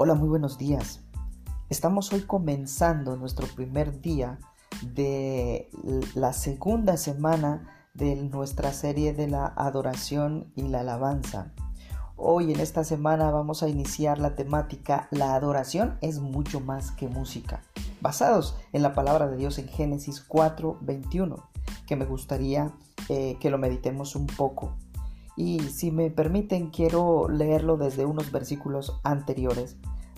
Hola, muy buenos días. Estamos hoy comenzando nuestro primer día de la segunda semana de nuestra serie de la adoración y la alabanza. Hoy en esta semana vamos a iniciar la temática La adoración es mucho más que música, basados en la palabra de Dios en Génesis 4:21, que me gustaría eh, que lo meditemos un poco. Y si me permiten, quiero leerlo desde unos versículos anteriores,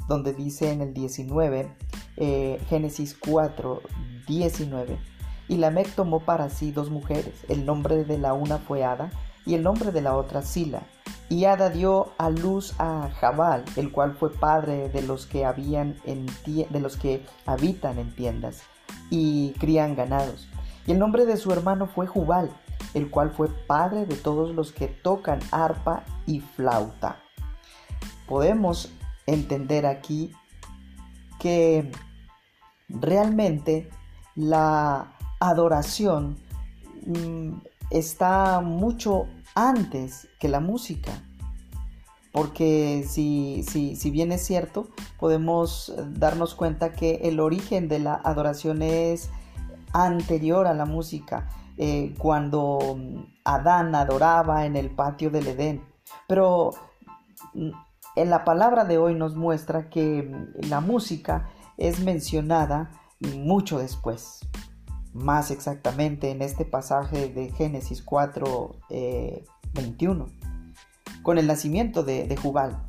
donde dice en el 19, eh, Génesis 4, 19, y Lamec tomó para sí dos mujeres, el nombre de la una fue Ada y el nombre de la otra Sila. Y Ada dio a luz a Jabal, el cual fue padre de los que habían en de los que habitan en tiendas y crían ganados. Y el nombre de su hermano fue Jubal, el cual fue padre de todos los que tocan arpa y flauta. Podemos entender aquí que realmente la adoración mm, está mucho antes que la música. Porque si, si, bien es cierto, podemos darnos cuenta que el origen de la adoración es anterior a la música. Eh, cuando Adán adoraba en el patio del Edén. Pero mm, en la palabra de hoy nos muestra que la música es mencionada mucho después. Más exactamente en este pasaje de Génesis 4, 21, eh, con el nacimiento de, de Jubal.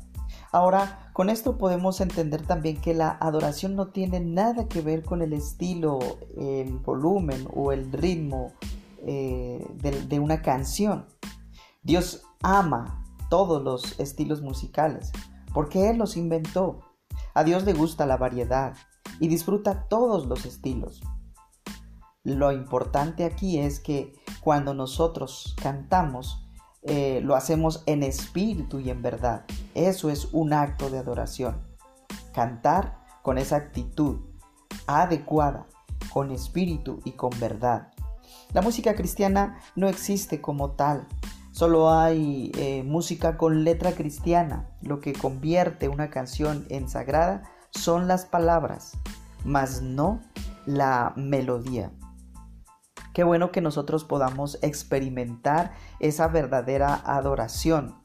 Ahora, con esto podemos entender también que la adoración no tiene nada que ver con el estilo, el volumen o el ritmo eh, de, una canción. Dios ama todos los estilos musicales porque Él los inventó. A Dios le gusta la variedad y disfruta todos los estilos. Lo importante aquí es que cuando nosotros cantamos, eh, lo hacemos en espíritu y en verdad. Eso es un acto de adoración. Cantar con esa actitud adecuada, con espíritu y con verdad. La música cristiana no existe como tal. Solo hay eh, música con letra cristiana. Lo que convierte una canción en sagrada son las palabras, mas no la melodía. Qué bueno que nosotros podamos experimentar esa verdadera adoración.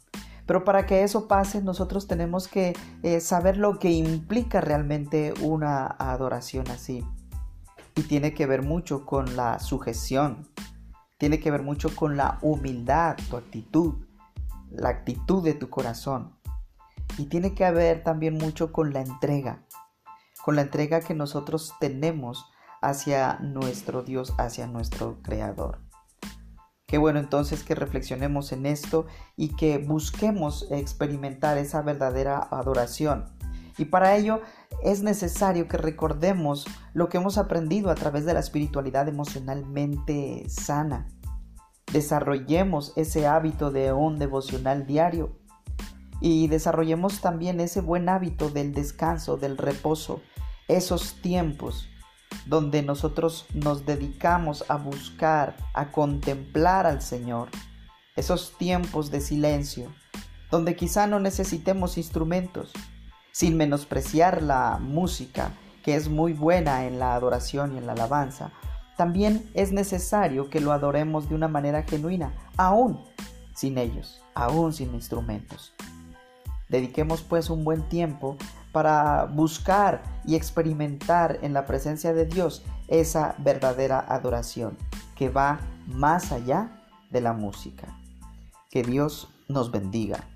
Pero para que eso pase, nosotros tenemos que eh, saber lo que implica realmente una adoración así y tiene que ver mucho con la sujeción, tiene que ver mucho con la humildad, tu actitud, la actitud de tu corazón. Y tiene que ver también mucho con la entrega, con la entrega que nosotros tenemos hacia nuestro Dios, hacia nuestro Creador. Qué bueno entonces que reflexionemos en esto y que busquemos experimentar esa verdadera adoración. Y para ello es necesario que recordemos lo que hemos aprendido a través de la espiritualidad emocionalmente sana. Desarrollemos ese hábito de un devocional diario y desarrollemos también ese buen hábito del descanso, del reposo, esos tiempos donde nosotros nos dedicamos a buscar, a contemplar al Señor, esos tiempos de silencio, donde quizá no necesitemos instrumentos, sin menospreciar la música, que es muy buena en la adoración y en la alabanza, también es necesario que lo adoremos de una manera genuina, aún sin ellos, aún sin instrumentos. Dediquemos pues un buen tiempo para buscar y experimentar en la presencia de Dios esa verdadera adoración que va más allá de la música. Que Dios nos bendiga.